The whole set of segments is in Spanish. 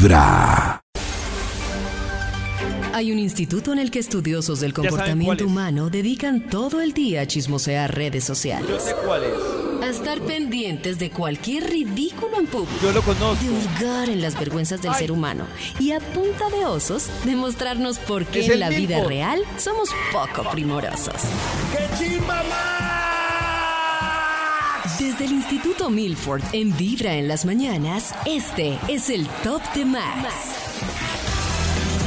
Vibra. Hay un instituto en el que estudiosos del comportamiento humano dedican todo el día a chismosear redes Yo sociales. sé cuál es. A estar pendientes de cualquier ridículo en público. Yo lo conozco. De hurgar en las vergüenzas del ser humano y a punta de osos demostrarnos por qué en la vida real somos poco primorosos. Desde el Instituto Milford en Vibra en las mañanas, este es el Top de Max.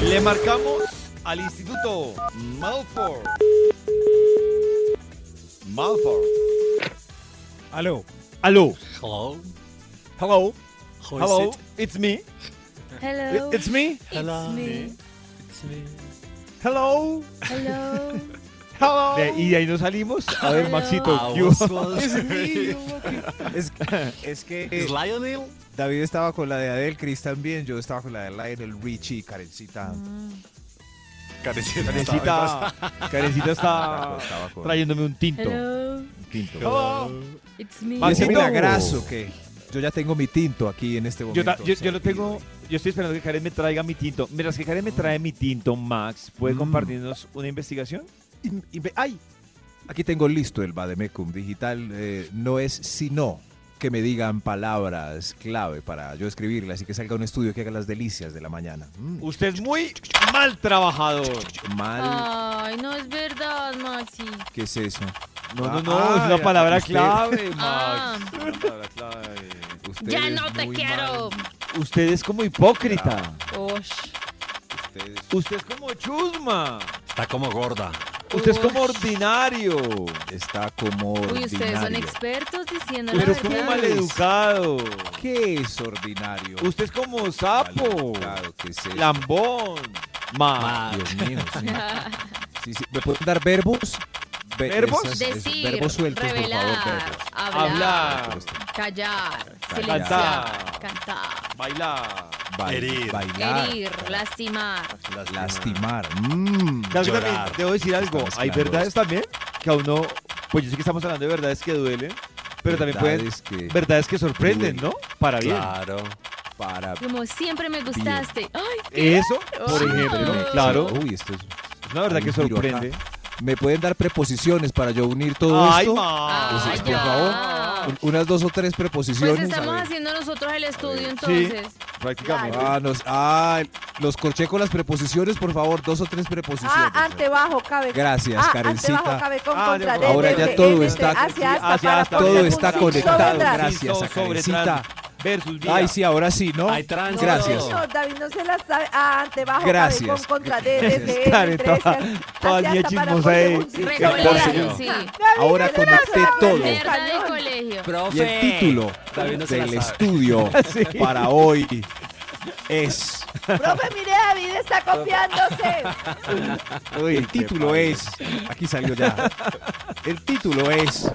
Le marcamos al Instituto Malford. Malford. Aló. Aló. Hello. Hello. Who is Hello. it? It's me. Hello. It's me. Hello. me. It's me. Hello. Hello. De- y de ahí nos salimos. A ver, Hello. Maxito. Es, es que eh, Lionel? David estaba con la de Adele, Chris también, yo estaba con la de Lionel Richie, Karencita. Karencita. Karencita, Karencita está trayéndome un tinto. Hello. Un tinto. Hello. It's me. Maxito. milagrazo que yo ya tengo mi tinto aquí en este Yo, momento. ta- yo, yo lo tengo. Yo estoy esperando que Karen me traiga mi tinto. Mientras que Karen me trae mi tinto, Max, ¿puede Mm. compartirnos una investigación? Y- ¡Ay! Aquí tengo listo el Bademecum digital. eh, no es sino que me digan palabras clave para yo escribirlas y que salga un estudio que haga las delicias de la mañana. Mm, Usted es muy mal trabajador. mal. Ay, no es verdad, Maxi. ¿Qué es eso? No, no, Ah, no, ah, es una ya, palabra usted- clave, Max. Ah. Una palabra clave. Usted Ya no te quiero. mal. Usted es como hipócrita. Usted es- Usted es como chusma. Está como gorda. Usted es como ordinario. está como Uy, ustedes son ordinario. expertos diciendo Pero la es como maleducado. ¿Qué es ordinario? Usted es como sapo. ¿qué es eso? Lambón. Ma. Dios mío, sí. Sí, sí. ¿Me pueden dar verbos? Ve- ¿Verbos? esos Decir, verbos sueltos, revelar, por favor, verbos. hablar, Hablar. callar, Cantar. silenciar, cantar, Bailar. Ba- Herir. Bailar. herir, lastimar. Lastimar. Mm. Debo decir algo. Hay verdades también que a uno, pues yo sé que estamos hablando de verdades que duelen, pero también pueden, Verdades que verdades que sorprenden, ¿no? Para bien. Claro. para Como siempre me gustaste. Ay, Eso, por Oh. ejemplo, Sí. claro, Uy, esto es una verdad que sorprende. acá. ¿Me pueden dar preposiciones para yo unir todo Ay, esto? ma. Ay, por ya. favor. Un- Unas dos o tres preposiciones. Pues estamos haciendo nosotros el estudio Sí. entonces. Prácticamente. Ah, nos, ah, los corché con las preposiciones, por favor, dos o tres preposiciones. Ah, antebajo cabe. Gracias, ah, Karencita. Antebajo cabe con Ah, contra. ahora ya todo de- está- hacia hasta todo está sí, conectado, gracias. Sí, Karencita. Versus vía. Ay, sí, ahora sí, ¿no? Hay trans. Gracias. No, David no se la sabe. Ah, antebajo Gracias. cabe con contra. Toda- toda para chismosa ahí. sí. Ahora conecté todo. Y el título no del estudio Sí. para hoy es. Profe, mire, David está copiándose. Uy, el título es. Aquí salió ya. El título es.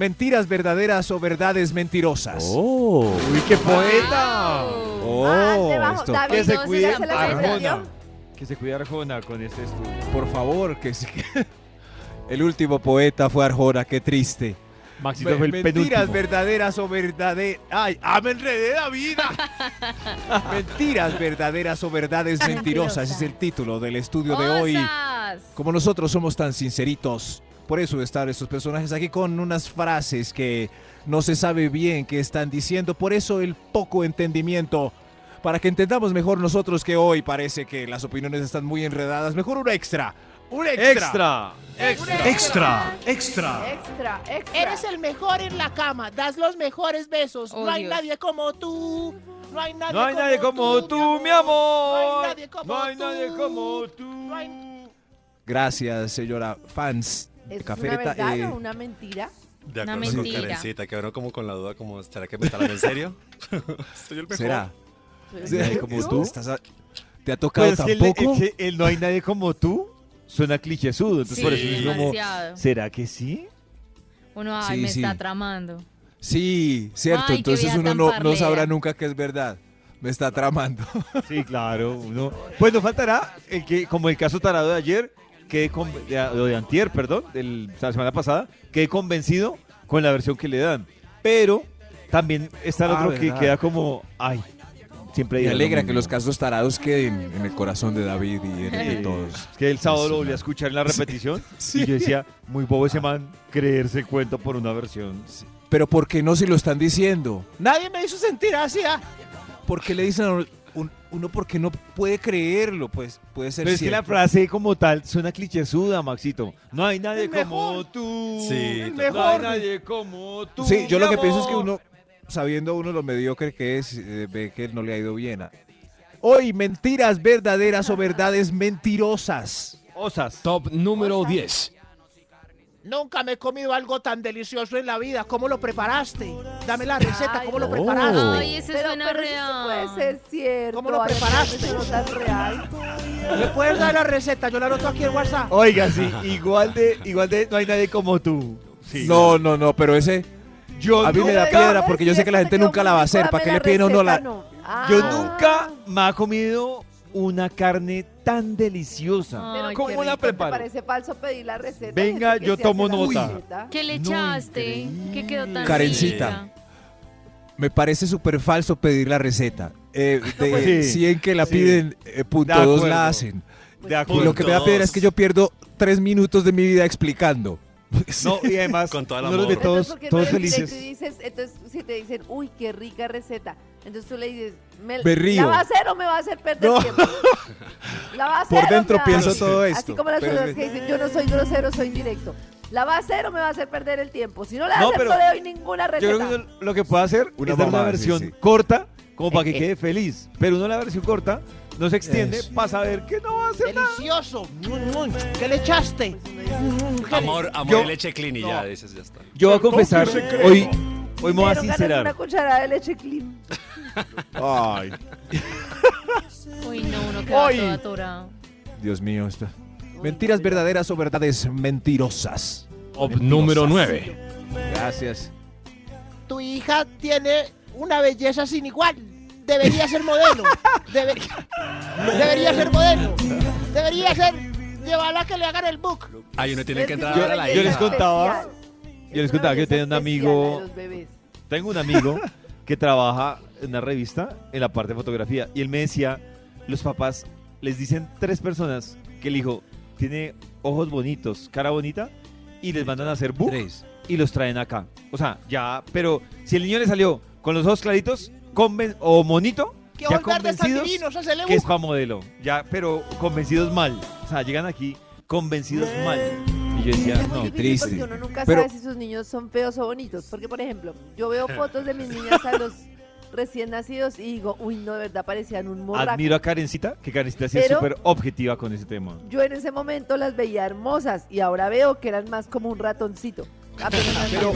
Mentiras verdaderas o verdades mentirosas. Oh, uy, qué poeta. Oh, ah, esto. David Que se no cuide se Arjona. Que se cuide Arjona con este estudio. Por favor, que sí. El último poeta fue Arjona, qué triste. Maxito fue el Mentiras penúltimo. verdaderas o verdaderas. ¡Ay! ¡Ah, me enredé la vida! Mentiras verdaderas o verdades mentirosas es el título del estudio de hoy. Como nosotros somos tan sinceritos, por eso están estos personajes aquí con unas frases que no se sabe bien qué están diciendo, por eso el poco entendimiento. Para que entendamos mejor nosotros que hoy parece que las opiniones están muy enredadas, mejor un extra. Un extra. Extra. Extra. Extra, extra. Extra, extra. Eres el mejor en la cama, das los mejores besos. Oh, no hay Dios. nadie como tú. No hay nadie, No hay nadie como tú, mi amor. No hay nadie como No hay tú. nadie como tú. No hay- Gracias, señora fans ¿Es Cafeta. una verdad eh, o una mentira? De Una acuerdo con mentira. Karencita, que ahora como con la duda, como, ¿será que me está hablando en serio? Soy el mejor. ¿Será? Pues, ¿Será ¿no? como tú? ¿Estás a- ¿Te ha tocado Pues que el, tampoco? el que el no hay nadie como tú suena clichésudo. Entonces Sí, por eso es como. ¿será que sí? Uno, ay, Sí, me sí. está tramando. Sí, cierto. Ay, Entonces uno no, no sabrá nunca que es verdad. Me está tramando. Sí, claro. Uno, pues no faltará el que, como el caso tarado de ayer, que de, lo de antier, perdón, de la semana pasada, quedé convencido con la versión que le dan. Pero también está el Ah, otro que queda como, ay, siempre Me lo alegra que los casos tarados queden en el corazón de David y en el de todos. Es que el sábado lo volví a escuchar en la repetición y yo decía, muy bobo ese man, creerse el cuento por una versión. Pero ¿por qué no se lo están diciendo? Nadie me hizo sentir así. ah. ¿Por qué le dicen un- uno porque no puede creerlo? Pues puede ser Pero es que la frase como tal suena clichésuda, Maxito. No hay nadie El como mejor. tú. Sí, El total. No hay mejor. nadie como tú. Sí, yo lo que pienso es que uno, sabiendo uno lo mediocre que es, eh, ve que no le ha ido bien. Hoy, mentiras verdaderas o verdades mentirosas. Osas. Top número 10. Nunca me he comido algo tan delicioso en la vida. ¿Cómo lo preparaste? Dame la receta. ¿Cómo lo preparaste? Ay, ese Pero, suena pero eso real. puede ser cierto. ¿Cómo lo Ay, preparaste? Eso no tan real. ¿Me puedes dar la receta? Yo la anoto aquí en WhatsApp. Oiga, sí, igual de, igual de, no hay nadie como tú. Sí. No, no, no, pero ese yo a mí me da piedra porque yo sé que la gente te nunca la va a hacer. ¿Para qué le piden a uno la...? no. Ah. yo nunca me ha comido una carne tan deliciosa. Ay, ¿Cómo la preparo? ¿Te parece falso pedir la receta? Venga, yo tomo nota. ¿Qué le No, echaste? ¿Qué quedó tan Karencita. rica? Me parece súper falso pedir la receta. Eh, de pues sí. 100 que la Sí. piden, eh, punto De dos acuerdo. la hacen. De Y lo que me da piedra es que yo pierdo tres minutos de mi vida explicando. No, y además, Con todos, ¿por qué no todos eres directo felices. dices, entonces, si te dicen, uy, qué rica receta, entonces tú le dices, ¿me, Me río. ¿la va a hacer o me va a hacer perder No. tiempo? ¿La va a hacer Por dentro pienso todo Así esto. como las personas que dicen, yo no soy grosero, soy directo. ¿La va a hacer o me va a hacer perder el tiempo? Si no la va No, a hacer, pero no le doy ninguna Yo receta. creo que lo que puede hacer Una es dar una sí, versión sí. corta, como para que quede feliz. Pero uno la versión corta no se extiende para saber que no va a hacer nada. Delicioso. ¿Qué le echaste? Amor, amor Yo- y leche clean y ya dices, ya está. Yo voy a confesar, hoy, hoy me voy a Pero ganas sincerar. una cucharada de leche clean. Ay, Uy, no, uno queda Hoy. todo atorado. Dios mío. Esto. Mentiras verdaderas o verdades mentirosas. Top número 9. Gracias. Tu hija tiene una belleza sin igual. Debería ser modelo. Debería, debería ser modelo. Debería ser llevarla a que le hagan el book. Ay, uno tiene que entrar a la yo les contaba- yo les contaba que yo tenía un amigo-. Tengo un amigo que trabaja en una revista en la parte de fotografía y él me decía, los papás les dicen tres personas que el hijo tiene ojos bonitos, cara bonita y les mandan a hacer book Tres. y los traen acá. O sea, ya, pero si el niño le salió con los ojos claritos conven o monito, Que ya convencidos hacele que es para modelo, ya, pero convencidos mal. O sea, llegan aquí convencidos mal. Y yo decía, no, difícil triste. porque uno nunca Pero- sabe si sus niños son feos o bonitos. Porque, por ejemplo, yo veo fotos de mis niñas a los recién nacidos y digo, uy, no, de verdad parecían un morraco. admiro a Karencita, que Karencita sí es súper objetiva con ese tema. Yo en ese momento las veía hermosas y ahora veo que eran más como un ratoncito. Pero-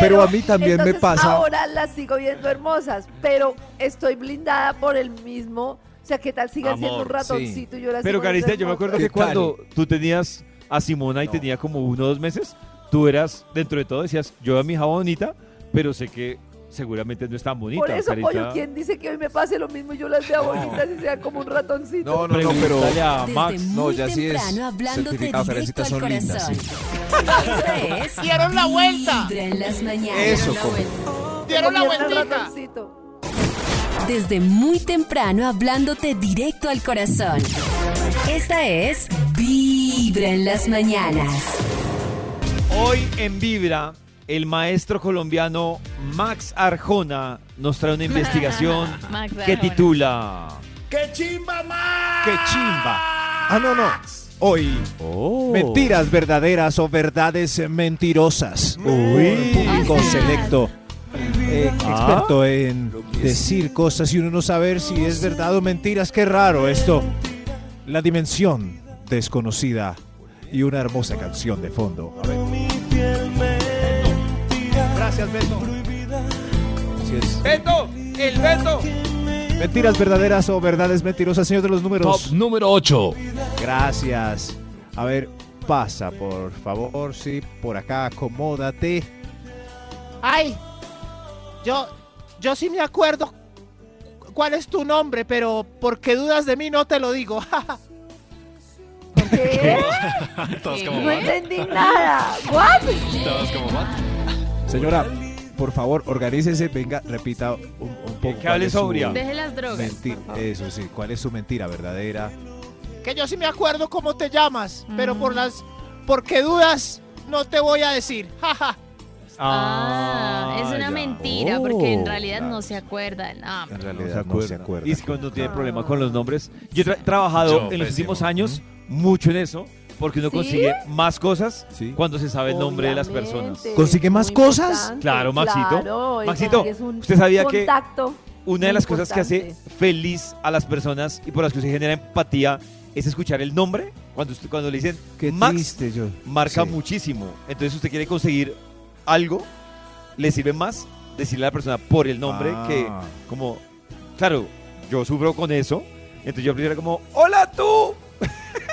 pero a mí también me pasa- Ahora las sigo viendo hermosas, pero estoy blindada por el mismo. O sea, ¿qué tal sigan siendo un ratoncito y yo las Pero Karencita, yo me acuerdo que cuando tú tenías a Simona y tenía como uno o dos meses, tú eras, dentro de todo, decías, yo a mi hija bonita, pero sé que seguramente no es tan bonita. Por eso, pollo, ¿quién dice que hoy me pase lo mismo y yo las veo bonitas y sean como un ratoncito? No, no, no, pero. A Max. muy no, ya sí es temprano hablándote certificado, directo Karencita, al son lindas, corazón. sí. Esta es Dieron la vuelta. Vibra en las mañanas. Eso, La como- vuelta. Dieron la vueltita. ratoncito. Desde muy temprano hablándote directo al corazón. Esta es Vibra en las mañanas. Hoy en Vibra, el maestro colombiano Max Arjona nos trae una investigación Max que titula ¡Qué chimba más! ¡Qué chimba! Ah, no, no. Hoy. Mentiras verdaderas o verdades mentirosas. Uy. Público Ah. selecto. eh, Ah. experto en decir cosas y uno no saber si es verdad o mentiras. Qué raro esto. La dimensión desconocida y una hermosa canción de fondo. A ver. Gracias, Beto. Así es. ¡Beto! ¡El Beto! Mentiras verdaderas o verdades mentirosas, señor de los Top números. número 8. Gracias. A ver, pasa, por favor, sí, por acá, acomódate. Ay, yo, yo sí me acuerdo cuál es tu nombre, pero porque dudas de mí no te lo digo. ¿Qué? Todos como, No entendí nada. ¿What? Todos como, ¿what? Señora, por favor, organícese, venga, repita un, un poco. Que hable es su sobria. Deje las drogas. menti- por favor. Eso sí, ¿cuál es su mentira verdadera? Que yo sí me acuerdo cómo te llamas, pero Mm. por las... Porque dudas, no te voy a decir. Jaja. Ah, es una ya. mentira, porque en Oh, realidad claro. no se acuerda del nombre. En No realidad se no acuerda. se acuerda. Y es que cuando tiene problema con los nombres. Yo he tra- trabajado Yo, en los últimos años mucho en eso, porque uno ¿Sí? consigue más cosas Sí. cuando se sabe el nombre de las personas. ¿Consigue más cosas? importante, Claro, Maxito. claro, Maxito, ¿usted sabía que Una de las cosas que hace feliz a las personas y por las que se genera empatía es escuchar el nombre. Cuando, usted- cuando le dicen Qué Max, triste yo. marca Sí. muchísimo. Entonces usted quiere conseguir algo, le sirve más decirle a la persona por el nombre Ah. que como, claro, yo sufro con eso. Entonces yo prefiero como, hola tú.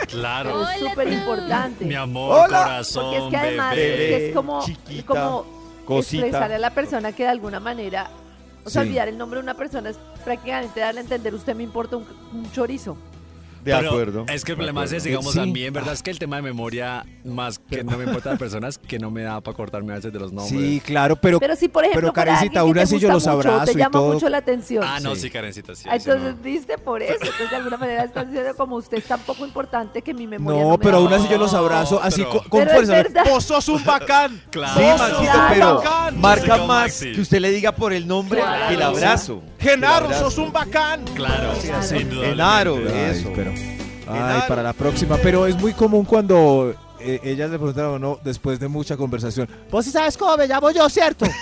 Claro. Es súper importante. Mi amor, Hola. corazón, Porque es que además bebé. es, que es como, chiquita, como Cosita. expresarle a la persona que de alguna manera, o sea, Sí. olvidar el nombre de una persona es prácticamente darle a entender, usted me importa un, un chorizo. De Pero acuerdo. Es que el problema es, digamos, Sí. en verdad es que el tema de memoria, más que no me importa de personas, que no me da para cortarme a veces de los nombres. Sí, claro, pero, Pero si, por ejemplo, pero, Karencita, te así yo los mucho, abrazo te y llama todo. mucho la atención. Ah, no, Sí. sí, Karencita, sí. Sí Entonces, no. viste, por eso. Entonces, de alguna manera están diciendo como usted es tan poco importante que mi memoria no, no, me pero aún así yo los No, abrazo así pero- con, fuerza. ¡Vos sos un bacán! Claro. Sí, Claro. Maxito, Claro. pero Bacán. marca Sí, más Maxi. que usted le diga por el nombre Claro. que el abrazo. Genaro, Que el abrazo. sos un bacán. Claro, Claro. sin duda. Genaro, Ay, eso. pero- ay, para la próxima. Pero es muy común cuando eh, ellas le preguntan a uno después de mucha conversación. Vos sí sabes cómo me llamo yo, ¿cierto?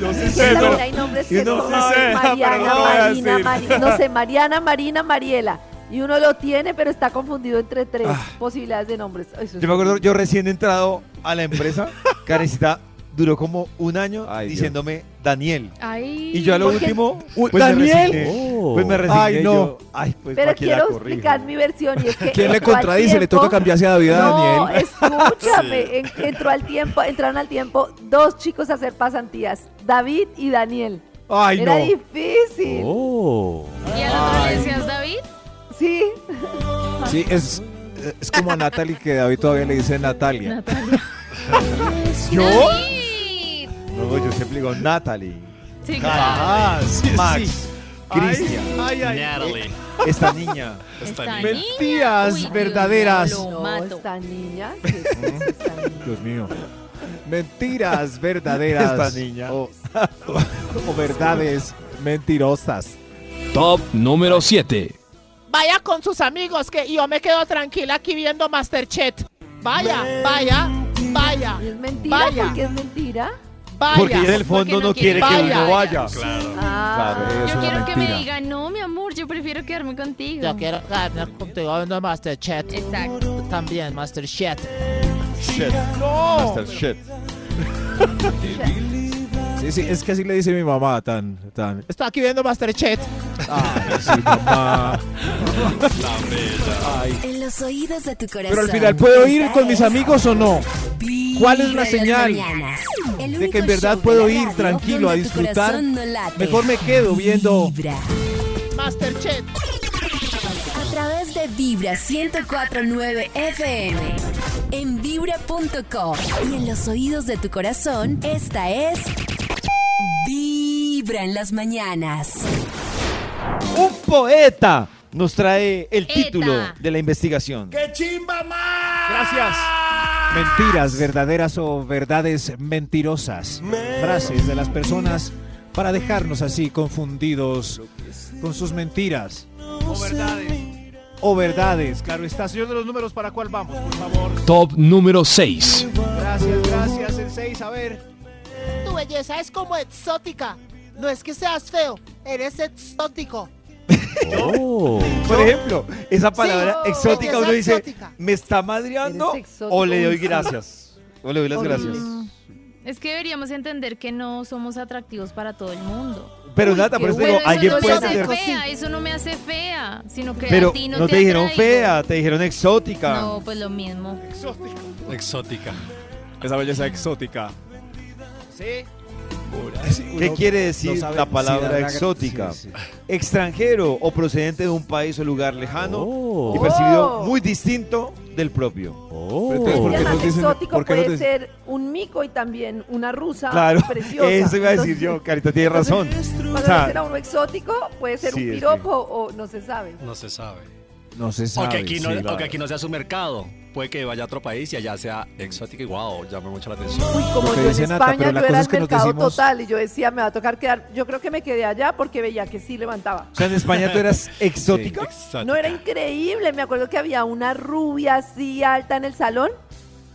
Yo sí También hay nombres que y uno son sí sé, Mariana, no voy a Marina, decir. Mari- no sé, Mariana, Marina, Mariela. Y uno lo tiene, pero está confundido entre tres Ah. posibilidades de nombres. Eso Yo me acuerdo, yo recién entrado a la empresa, Karencita duró como un año Ay, Dios. diciéndome Daniel. Ay. Y yo a lo último, pues ¿Daniel? me resigné. Oh. Pues me resigné. Ay, no. yo, ay, pues Pero ¿para qué la quiero explicar mi versión y es que ¿Quién le contradice? Le toca cambiarse a David a No, Daniel. escúchame. en- entró al tiempo, entraron al tiempo dos chicos a hacer pasantías, David y Daniel. Ay, Era no. difícil. Oh. ¿Y al otro le decías David? Sí. Sí, es, es como a Natalie que David todavía le dice Natalia. Natalia. ¿Yo? David. No, yo siempre digo Natalie, Sí, Max, Cristian, Ay, ay. Natalie. esta niña. Está Esta niña. Mentiras Uy, Dios verdaderas. mío, lo No, mato. esta niña. ¿qué es esta niña? Dios mío. Mentiras verdaderas. Esta niña. O, o verdades mentirosas. Top número 7. Vaya con sus amigos que yo me quedo tranquila aquí viendo Masterchef. Vaya, vaya, vaya, ¿Es mentira? Vaya. ¿Por qué es mentira? Vaya. Porque ella en el fondo no no quiere quiere que uno vaya. Claro. Ah, Claro, es Yo quiero que me digan, no, mi amor, yo prefiero quedarme contigo. Yo quiero quedarme contigo viendo Masterchef. Exacto. También, Masterchef. Shit. No. Master shit. Sí, sí, es que así le dice mi mamá tan, tan. Estoy aquí viendo Masterchef. Ay, sí, mamá. Ay. En los oídos de tu corazón. Pero al final, ¿puedo ir con mis amigos o no? ¿Cuál es la señal de que en verdad puedo ir tranquilo a disfrutar? Mejor me quedo viendo. Masterchef. A través de Vibra 1049 FM. En vibra.com. Y en los oídos de tu corazón, esta es. Vibra en las mañanas. Un poeta nos trae el Eta. título de la investigación. Gracias. Mentiras verdaderas o verdades mentirosas. Frases de las personas para dejarnos así confundidos con sus mentiras. O verdades. O verdades. Claro, estación de los números, ¿para cuál vamos, por favor? Top número 6. Gracias, gracias, el 6. A ver. Tu belleza es como exótica. No es que seas feo, eres exótico. Oh. Por ejemplo, esa palabra Sí. exótica uno dice, exótica. ¿me está madreando o le doy gracias? O le doy las Horrible. gracias. Es que deberíamos entender que no somos atractivos para todo el mundo. Pero Uy, Nata, por eso te digo, eso alguien no me puede hace tener... fea, eso no me hace fea, sino que Pero a ti no, no te dijeron atraigo. fea, te dijeron exótica. No, pues lo mismo. Exótica. Esa belleza exótica. Sí. ¿Qué quiere decir no la palabra exótica? sí, sí. Extranjero o procedente de un país o lugar lejano Oh. y percibido muy distinto del propio. Pero entonces, ¿por Y qué nos además dicen- exótico por qué nos puede ser un mico y también una rusa Claro, preciosa. eso iba a decir Entonces, yo, Carita tiene razón. Cuando O sea, le dicen a uno exótico, puede ser Sí, un piropo o no se sabe. No se sabe. No se sabe. O que, aquí no, sí. o que aquí no sea su mercado. Puede que vaya a otro país y allá sea exótico y wow, llama mucho la atención. Uy, como yo en Nata, España, la yo era es el mercado decimos- total y yo decía, me va a tocar quedar. Yo creo que me quedé allá porque veía que sí levantaba. o sea, en España tú eras exótica. Exótico. No era increíble, me acuerdo que había una rubia así alta en el salón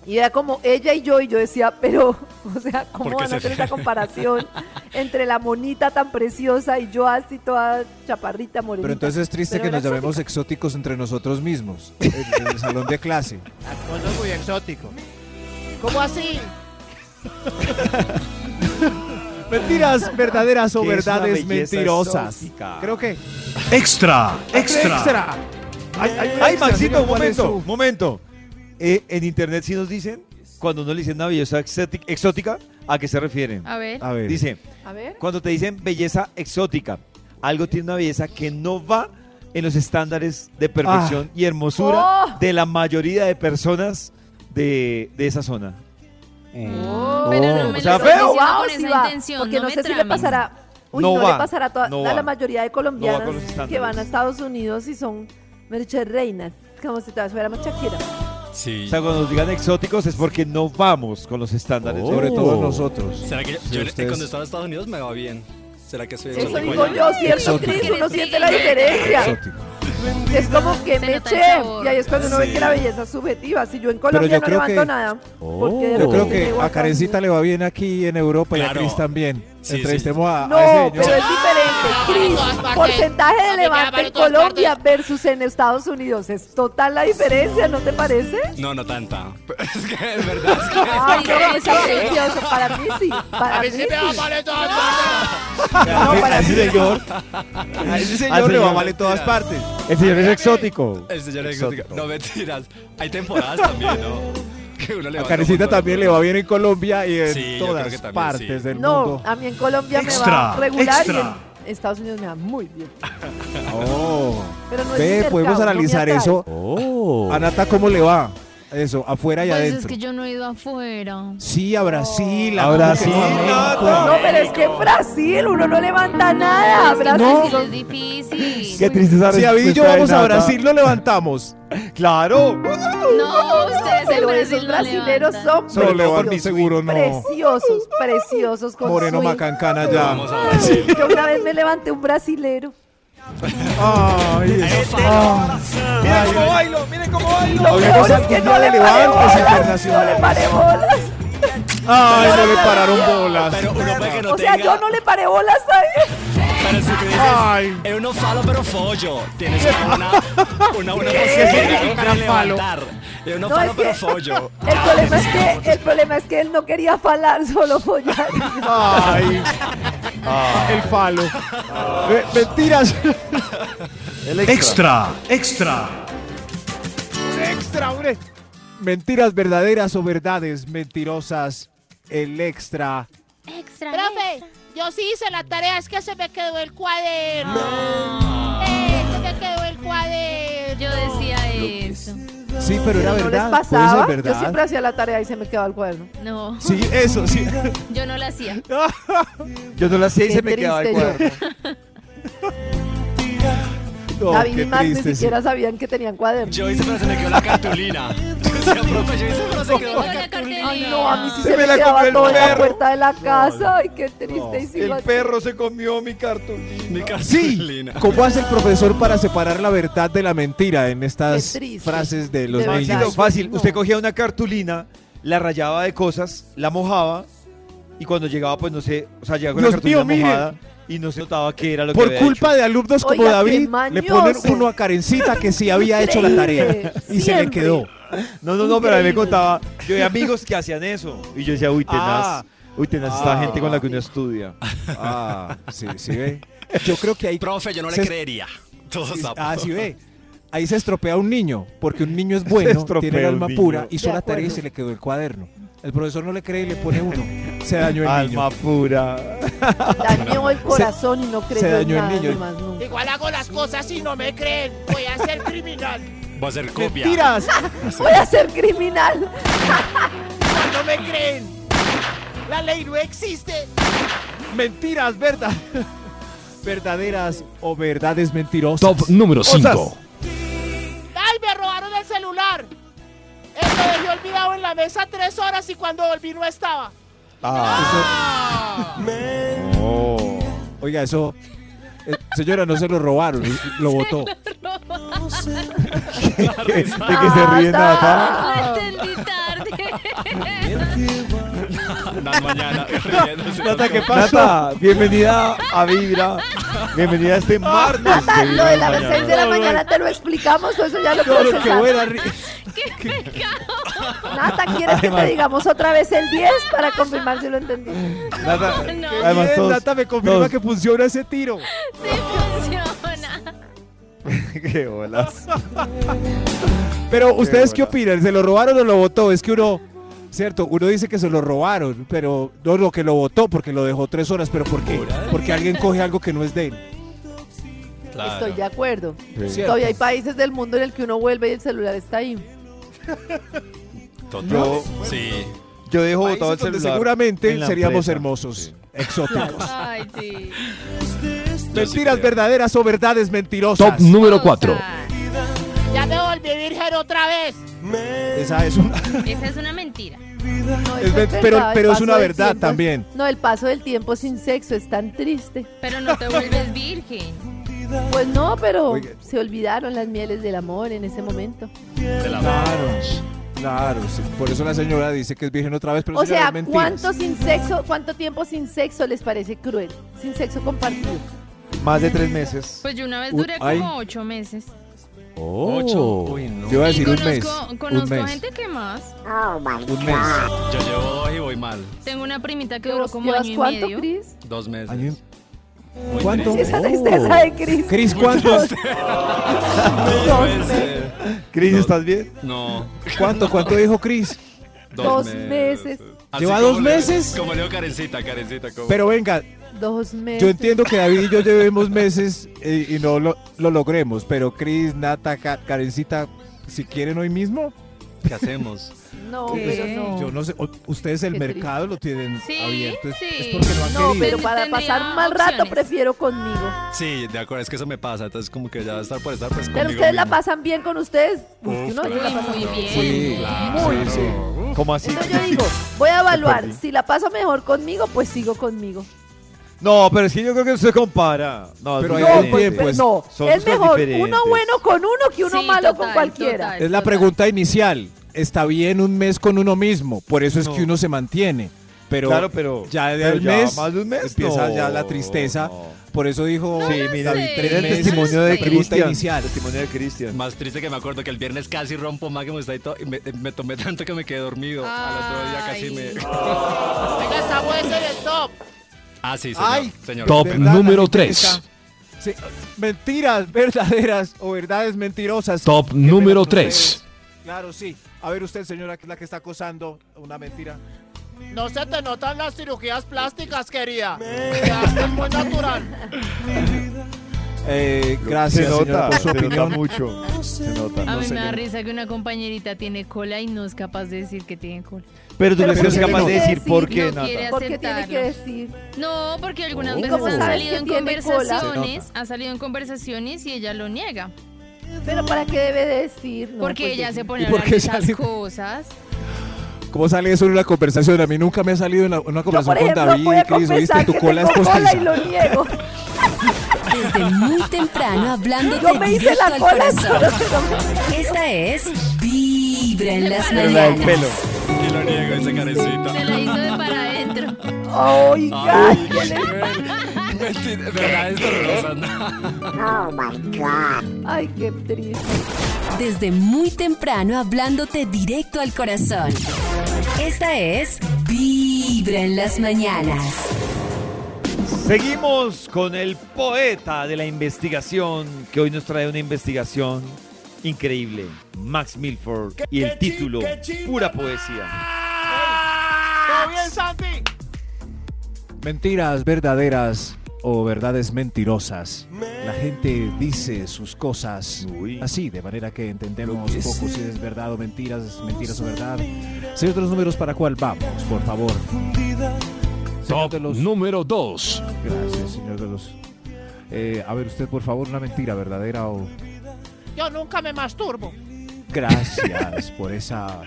y era como ella y yo y yo decía, pero, o sea, ¿cómo ¿Por qué van a hacer esa comparación entre la monita tan preciosa y yo así toda chaparrita morenita? Pero entonces es triste Pero que nos llamemos exóticos entre nosotros mismos, en, el salón de clase. Acoso muy exótico. ¿Cómo así? Mentiras verdaderas o ¿Qué es una verdades mentirosas. exótica? Creo que Extra, extra. extra. Ay, ay, Maxito, un momento, su- momento. Eh, en internet sí nos dicen, cuando uno le dicen una belleza exótic- exótica, ¿a qué se refieren? A ver. A ver. Dice, A ver. cuando te dicen belleza exótica, algo tiene una belleza que no va en los estándares de perfección y hermosura Oh. de la mayoría de personas de, de esa zona. Oh. Pero no Oh. me O sea, feo. Wow, sí va, porque no, me sé si le pasará. Uy, No no, va, le pasará a, toda, no a la va. mayoría de No va colombianas que van a Estados Unidos y son merche reinas, como si todas fuéramos Shakira. Sí. O sea, cuando nos digan exóticos es porque no vamos con los estándares. Sobre todo nosotros. ¿Será que yo, Sí, yo- ustedes- cuando estaba en Estados Unidos me va bien? ¿Será que soy Eso exótico digo yo, ¿cierto. Cris? Uno siente la diferencia. Exótico. Es como que me eché. Y ahí es cuando uno ve que la belleza es subjetiva. Si yo en Colombia yo no levanto que- nada. Oh. Yo creo que a Karencita le va bien aquí en Europa y a. Cris también. Sí, Entrevistemos a, a No, ese pero es diferente. Cris, partes. porcentaje de levante en Colombia versus en Estados Unidos. Es total la diferencia, ¿no te parece? No, no tanta. Es que es verdad. es que- Ay, no, es precioso. Para mí sí. Para A mí mí sí. sí me va mal en todas partes. No, para a ese mí señor, A ese señor le va mal en todas partes. el señor es exótico. El señor es Exótico. exótico. No, mentiras. Hay temporadas también, ¿no? Que uno le A va Karencita como- también le va bien en Colombia y en Sí, todas también, partes sí. del No, mundo. a mí en Colombia me va regular extra. y en Estados Unidos me va muy bien. Oh. Pero no es Ve, podemos no analizar eso. A Nata, ¿cómo le va? Eso, afuera y Pues adentro. es que yo no he ido afuera. Sí, a Brasil. A Brasil, ¿cómo que no a México? No, pero es que en Brasil uno no levanta nada. Brasil son- es difícil. Qué triste esa Si David y yo vamos a. Brasil, lo levantamos. Claro. No, ustedes Pero en Brasil no brasileros son No, levantan preciosos, seguro no. preciosos, preciosos con Moreno. Macancana ya. Vamos a Brasil. Yo una vez me levanté un brasilero. Ay, ah. Miren cómo bailo, miren cómo bailo. Lo Hablemos peor es que no le paré levantes bolas, internacionales. No le paré bolas. Ay, no le pararon bolas. Pero uno puede que no O sea, tenga. yo no le paré bolas a él. Pero si tú dices, Ay. es uno falo pero follo. Tienes una, una, una posibilidad para levantar. Es uno No, falo es pero follo. El problema es que el problema es que él no quería falar, solo follar. Ay. El falo. Mentiras. Extra, extra. Extra, hombre. Mentiras verdaderas o verdades mentirosas. El extra. Extra. Profe, yo sí hice la tarea, es que se me quedó el cuaderno. Eh, se me quedó el cuaderno. Yo decía eso. Sí, pero era ¿No les verdad. pasaba? Puede Yo ser verdad. siempre hacía la tarea y se me quedaba el cuaderno. No, Sí, eso, sí. yo no la hacía. Yo no la hacía y Qué se me quedaba el cuaderno. No, David y Max ni sí. siquiera sabían que tenían cuaderno. Yo hice pero se me quedó la cartulina. Yo decía, profe, yo hice pero se quedó la cartulina. Ay, no, a mí sí Se se, me me, la quedaba comió el todo en la perro. puerta de la casa. Ay, qué triste. El así. perro se comió mi cartulina. Mi Sí, cartulina. ¿cómo hace el profesor para separar la verdad de la mentira en estas frases de los De niños? Fácil. no. Usted cogía una cartulina, la rayaba de cosas, la mojaba y cuando llegaba, pues no sé, o sea, llegaba con Dios la cartulina mire. Y no se notaba qué era lo que Por había culpa hecho. de alumnos como Oiga, David, le ponen uno a Karencita que sí había hecho la tarea Increíble, y se le quedó. No, no, no, pero a mí me Increíble. contaba, yo de amigos que hacían eso. Y yo decía, uy, tenaz. Ah. uy, tenaz esta Ah. gente con la que uno estudia. Ah, sí, sí ve. Yo creo que ahí Profe, yo no le Se- creería. Ah, sí ve. Ahí se estropea un niño, porque un niño es bueno, tiene el alma pura, hizo la tarea y se le quedó el cuaderno. El profesor no le cree y le pone uno. Se dañó el Alma niño. pura. Dañó el corazón y no creyó se dañó en el nada niño. más nunca. Igual hago las cosas y no me creen. Voy a ser criminal. Voy a hacer copia. Mentiras. Voy a ser criminal. No me creen. La ley no existe. Mentiras, verdad. Verdaderas o verdades mentirosas. Top número Cosas. 5. Eh, lo dejé olvidado en la mesa tres horas y cuando volví no estaba. Ah, Oh. Oiga, eso. eh, señora, no se lo robaron, lo votó. ¿De qué se ríe Nata? Lo entendí tarde. Las mañanas. riéndose. Nata, ¿qué pasó? Nata, bienvenida a Vibra. Bienvenida a este martes. Nata, lo de las Mañana. 6 de la mañana te lo explicamos o eso ya lo Claro, qué procesamos. buena ri- Nata, ¿quieres que te digamos otra vez el 10 para confirmar si lo entendí? Nata, No. además Bien, todos, Nata me confirma todos- que funciona ese tiro. Sí funciona. Qué bolas. Pero, ¿ustedes qué buena. opinan? ¿Se lo robaron o lo votó? Es que uno, cierto, uno dice que se lo robaron, pero no lo que lo votó porque lo dejó tres horas, pero ¿por qué? Porque alguien coge algo que no es de él. Claro. Estoy de acuerdo. ¿cierto? Todavía hay países del mundo en el que uno vuelve y el celular está ahí. Total. Yo- Sí. Yo dejo Países botado el celular. seguramente seríamos empresa. hermosos, Sí. exóticos. Ay, sí. Mentiras verdaderas o verdades mentirosas. Top número 4. Volví virgen otra vez. Esa es una, Esa es una mentira. No, es pero, pero es paso una del verdad tiempo- también. No, el paso del tiempo sin sexo es tan triste. Pero no te vuelves virgen. Pues no, pero Oiga. se olvidaron las mieles del amor en ese momento. De la Claro, sí, por eso la señora dice que es virgen otra vez, pero O sea. ¿cuánto sin sexo, cuánto tiempo sin sexo les parece cruel? Sin sexo compartido. Más de tres meses. Pues yo una vez Uy, duré ay. como ocho meses. Oh. Ocho. Uy, no. Yo iba a Y decir un mes. conozco, Un conozco mes. gente que más. Un mes. Yo llevo dos y voy mal. Tengo una primita que duró ¿Llevas, como año y cuánto, medio. Cris? Dos meses. Año y- ¿Cuánto? Esa tristeza de Cris. Cris, ¿cuánto? Dos meses. Cris. ¿estás bien? No. ¿Cuánto? ¿Cuánto dijo Cris? Dos meses. ¿Lleva dos meses? Como le digo Karencita, Karencita. Pero venga, Dos meses. yo entiendo que David y yo llevemos meses eh, y no lo, lo logremos, pero Cris, Nata, Ka- Karencita, si quieren hoy mismo, ¿Qué hacemos? No, ¿Qué? pero no. yo no sé, ustedes el Qué mercado lo tienen Sí, abierto, es, sí. es porque no han No, querido. pero para pasar un mal rato prefiero conmigo. Sí, de acuerdo, es que eso me pasa. Entonces, como que ya va a estar por estar, pues Pero conmigo ustedes la pasan bien con ustedes. Uf, la claro. Muy bien. bien. Sí, Claro. sí, sí. ¿Cómo así? Entonces yo digo, voy a evaluar. Si la paso mejor conmigo, pues sigo conmigo. No, pero es que yo creo que no se compara. No, Pero es hay No, diferente. pues, tiempo, es- no. son es mejor diferentes. uno bueno con uno que uno Sí, malo con total, cualquiera. total. Es la pregunta inicial. Está bien un mes con uno mismo, por eso es No. que uno se mantiene. Pero, claro, pero. ya de pero al mes más de un mes. empieza no, ya la tristeza. no. Por eso dijo Sí, lo mira, sé. tres mira el testimonio de La pregunta Cristian. inicial. Testimonio de Cristian. Más triste que me acuerdo que el viernes casi rompo más que me está y, todo, y me, me tomé tanto que me quedé dormido. Al otro día casi Ay. me. Venga, estamos en el top. Ah, sí, señor. Ay. señor. Top ¿Verdad? Número gente que 3. está- Sí, mentiras verdaderas o verdades mentirosas. Top número con 3. ustedes. Claro, sí. A ver usted, señora, que es la que está acosando una mentira. No se te notan las cirugías plásticas, querida. Quedaste muy natural. Eh, gracias, se señora, nota, por su se nota opinión. mucho. Se nota. A No mí me da risa que una compañerita tiene cola y no es capaz de decir que tiene cola. Pero tú Pero no ¿por eres qué capaz no? de decir por qué, no Nata. ¿Por qué tiene que decir? No, porque algunas Oh. veces ¿Cómo han sabes salido que en tiene cola? conversaciones, ha salido en conversaciones y ella lo niega. Pero ¿para qué debe decir? No, Porque pues, ella se pone ¿Y a por hablar qué de esas cosas. ¿Cómo sale eso en una conversación? A mí nunca me ha salido en la- una Yo, por conversación ejemplo, con David voy y a Cris. Oíste, confesar tu que cola es tengo cola y postiza. lo niego. Desde muy temprano hablándote Yo me hice directo la al cola, corazón. solo que no me- Esta es Vibra en las la del mañanas. pelo. Carecita. Se la hizo de para adentro. Ay, ¿qué le- Mentira, verdad, esto no pasa Ay, qué triste. Desde muy temprano hablándote directo al corazón. Esta es Vibra en las mañanas. Seguimos con el poeta de la investigación, que hoy nos trae una investigación increíble, Max Milford, y el título, Pura Poesía. ¿Todo bien, Santi? Mentiras verdaderas o verdades mentirosas. La gente dice sus cosas así, de manera que entendemos poco si es verdad o mentiras, mentiras o verdad. Señor de los números, ¿para cuál vamos, por favor? Señor Top de los... número 2. Gracias, señor de los... Eh, a ver, usted, por favor, una mentira verdadera o... Yo nunca me masturbo. Gracias por esa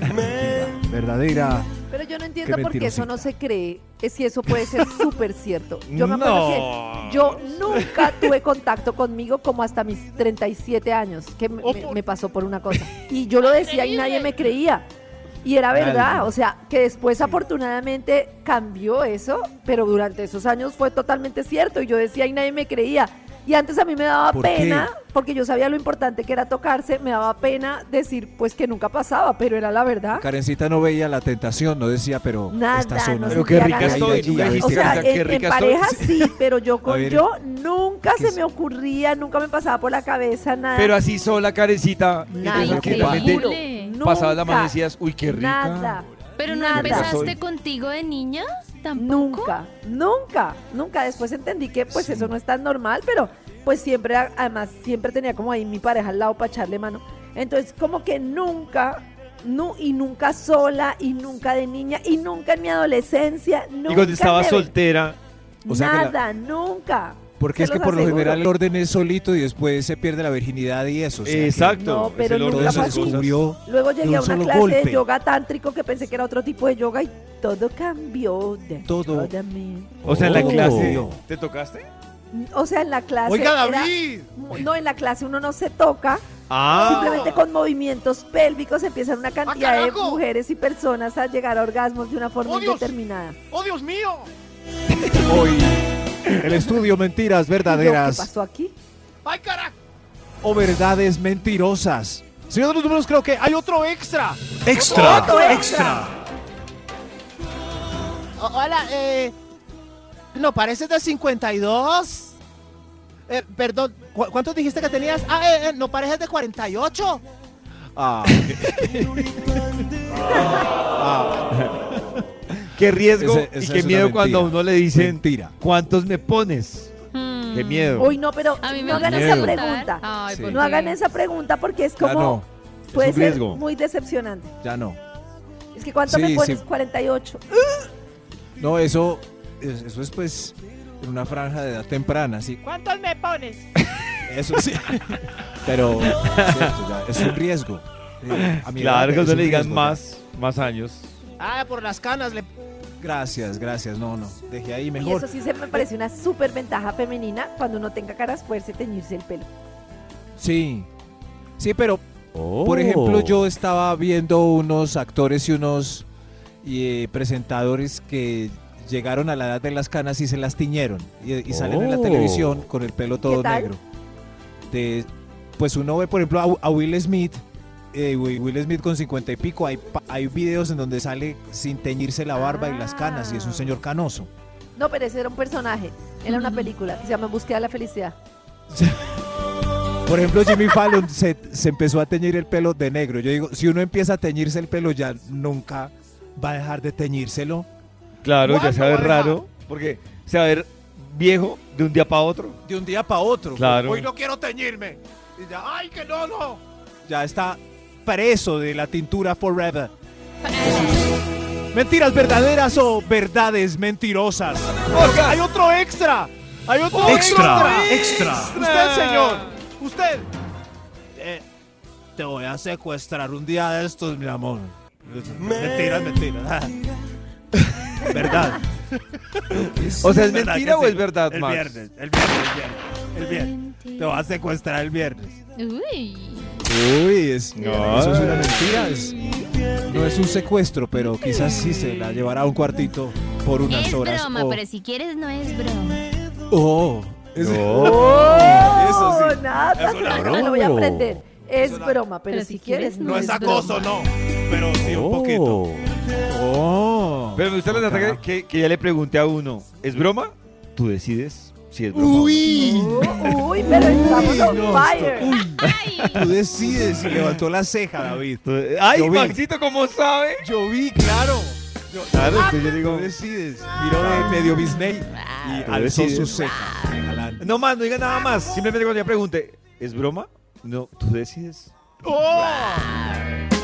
mentira verdadera. Pero yo no entiendo por qué eso no se cree, es si eso puede ser súper cierto. Yo me acuerdo que yo nunca tuve contacto conmigo como hasta mis 37 años, que me, me- por- me pasó por una cosa. Y yo lo decía y nadie me creía. Y era verdad, o sea, que después afortunadamente cambió eso, pero durante esos años fue totalmente cierto y yo decía y nadie me creía. Y antes a mí me daba ¿Por qué? pena, porque yo sabía lo importante que era tocarse, me daba pena decir pues que nunca pasaba, pero era la verdad. Karencita no veía la tentación, no decía, pero Nada, esta zona... no Pero qué rica estoy. O sea, Karencita, qué en pareja sí, pero yo A con ver, yo nunca ¿qué se es? me ocurría, nunca me pasaba por la cabeza nada. Pero así sola, te tranquilamente pasaba la mano y decías, uy, qué rica. Nada, Pero no Nada. empezaste contigo de niña, tampoco. nunca, nunca, nunca. Después entendí que pues eso no es tan normal, pero pues siempre, además, siempre tenía como ahí mi pareja al lado para echarle mano. Entonces, como que nunca, nu- y nunca sola, y nunca de niña, y nunca en mi adolescencia, nunca. Y cuando estaba soltera, O sea que la- Nada, nunca. Porque es que por lo general el orden es solito y después se pierde la virginidad y eso. o sea que exacto. No, es pero el orden nunca descubrió. Luego de llegué un a una solo clase golpe. de yoga tántrico que pensé que era otro tipo de yoga y todo cambió. De Todo. O sea, en la Oh. clase, ¿te tocaste? O sea, en la clase. Oiga, era- David. no, en la clase uno no se toca. Ah, Simplemente con movimientos pélvicos empiezan una cantidad de mujeres y personas a llegar a orgasmos de una forma ¡Oh, Dios! indeterminada. ¡Oh, Dios mío! Hoy el estudio mentiras ¿Y yo, ¿Qué verdaderas pasó aquí? ¡Ay, carajo! o verdades mentirosas. Señor de los números, creo que hay otro extra. Extra, Otro extra. O- hola, eh. No, pareces de 52. Eh, perdón, ¿cu- ¿cuántos dijiste que tenías? Ah, eh, eh, no pareces de 48. Ah, qué riesgo Ese- y qué miedo cuando a uno le dicen, mentira. ¿cuántos me pones? Hmm. Qué miedo. Uy, no, pero A mí me no hagan esa pregunta. Ay, Sí. ¿por No hagan esa pregunta porque es Ya como. no, Puede un ser riesgo. muy decepcionante. ya no. Es que ¿cuánto Sí, me pones? sí. 48. No, eso, es- eso es pues en una franja de edad temprana, sí. ¿Cuántos me pones? Eso sí. Pero cierto, ya, es un riesgo. Eh, a mi edad Claro, que es no le digan riesgo ya. más, más años. Ah, por las canas le. Gracias, gracias. No, no. Dejé ahí Y mejor. eso sí se me parece una súper ventaja femenina cuando uno tenga caras fuerza y teñirse el pelo. Sí. Sí, pero por ejemplo, yo estaba viendo unos actores y unos eh, presentadores que llegaron a la edad de las canas y se las tiñeron y, y salen en la Oh. televisión con el pelo todo ¿Qué tal? negro. De, pues uno ve, por ejemplo, a, a Will Smith. Eh, Will Smith con 50 y pico, hay, hay videos en donde sale sin teñirse la barba y las canas y es un señor canoso. No, pero ese era un personaje. Era una película que se llama Búsqueda de la Felicidad. Por ejemplo, Jimmy Fallon se, se empezó a teñir el pelo de negro. Yo digo, si uno empieza a teñirse el pelo ya nunca va a dejar de teñírselo. Claro, ya ¿Cuándo se va a ver raro, porque se va a ver viejo de un día para otro. De un día para otro. Claro. Hoy no quiero teñirme. Y ya, ¡ay, que no, no! Ya está preso de la tintura forever. Mentiras verdaderas o verdades mentirosas. Porque hay otro extra. Hay otro Extra, extra. Usted, señor. Usted. Eh, te voy a secuestrar un día de estos, mi amor. Mentiras, mentiras. Verdad. O sea, ¿es ¿Verdad mentira o sí? es verdad, El Max? viernes, el viernes, el viernes. El viernes. Te voy a secuestrar el viernes. Uy. Uy, es, No. eso es una mentira. es- no es un secuestro, pero quizás sí se la llevará a un cuartito por unas Es horas. broma, o- pero si quieres no es broma. Oh, es- No. ¡Oh! Eso sí. Nada, Es una me lo voy a broma. aprender. Es una- broma, pero, Pero si si quieres, no, No es acoso, no. pero sí un poquito. Oh. Pero me gusta la que- que ya le pregunté a uno, ¿es broma? Tú decides si es broma. o no. Uy. Uy, pero estamos on No, fire. Uy, tú decides y levantó la ceja, David. Tú- Ay, Yo vi. Maxito, ¿cómo sabe? Yo vi, claro. Claro, entonces yo digo, Tú decides. Miró de medio Disney y Tú alzó decides. su ceja. galán. no más, no diga nada más. Simplemente cuando ya pregunte, ¿es broma? No, tú decides.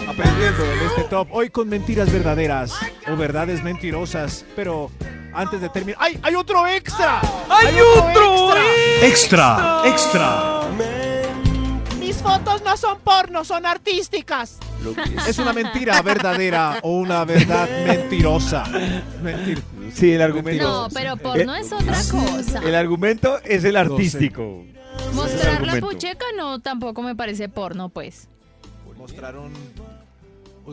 Aprendiendo en este top. Hoy con mentiras verdaderas o verdades mentirosas. Pero antes de terminar. ¡Ay! ¡Hay otro extra! ¡Hay otro! Extra, extra. Mis fotos no son porno, son artísticas. Es una mentira verdadera o una verdad mentirosa. Mentir. Sí, el argumento. No, pero porno es otra cosa. El argumento es el artístico. Mostrar la pucheca no tampoco me parece porno, pues. Mostraron.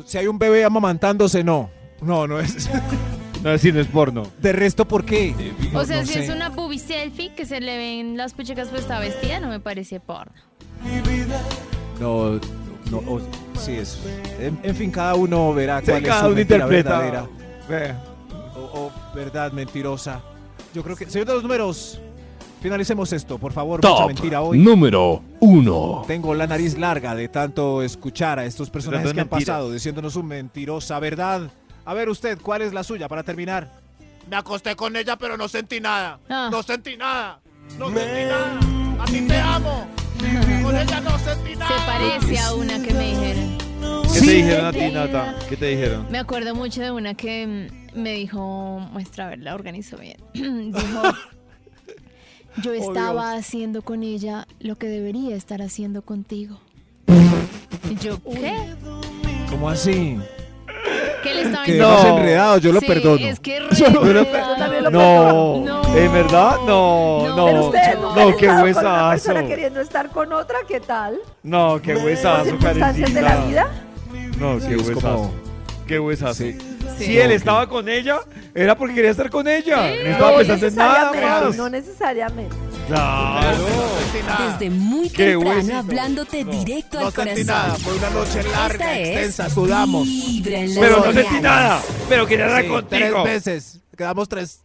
Si hay un bebé amamantándose, no. No, no es. No, sí, no es porno. De resto, ¿por qué? O No- sea, no si sé. es una boobie selfie que se le ven las puchecas pues está vestida, no me parece porno. No, no, o- sí es. En, en fin, cada uno verá Sí, cuál es cada su uno mentira interpreta. verdadera o, o verdad mentirosa. Yo creo que, señor de los números, finalicemos esto, por favor. Mucha Top mentira hoy. número uno. Tengo la nariz larga de tanto escuchar a estos personajes que han mentiras. pasado diciéndonos su mentirosa verdad. A ver usted, ¿cuál es la suya para terminar? Me acosté con ella, pero no sentí nada. Ah. No sentí nada. No sentí nada. A ti te amo. Con ella no sentí Se nada. parece a una que me dijeron. ¿Qué te dijeron a ti, Nata? ¿Qué te dijeron? Me acuerdo mucho de una que mm, me dijo, muestra, a ver, la organizo bien. dijo, yo estaba haciendo con ella lo que debería estar haciendo contigo. Y yo, ¿qué? ¿Cómo así? ¿Qué le estaba Que No. más enredado, yo lo Sí, perdono. Es que enredado. lo No, No. ¿en verdad? No, No, no. No, qué una huesazo. persona queriendo estar con otra, ¿qué tal? No, qué huesazo, circunstancias de la Karencita. vida. No, Sí, qué es huesazo. como- Qué huesazo. Sí. Sí. Si él estaba con ella, era porque quería estar con ella. No No estaba pensando en nada necesariamente, más. no necesariamente. Claro. Desde muy Qué temprano huesito. hablándote directo No al sentí corazón. nada. Fue una noche larga, Esta es extensa. Sudamos. Vibra en las Pero no mañanas. sentí nada. Pero quería estar Sí, contigo. tres veces. Quedamos tres.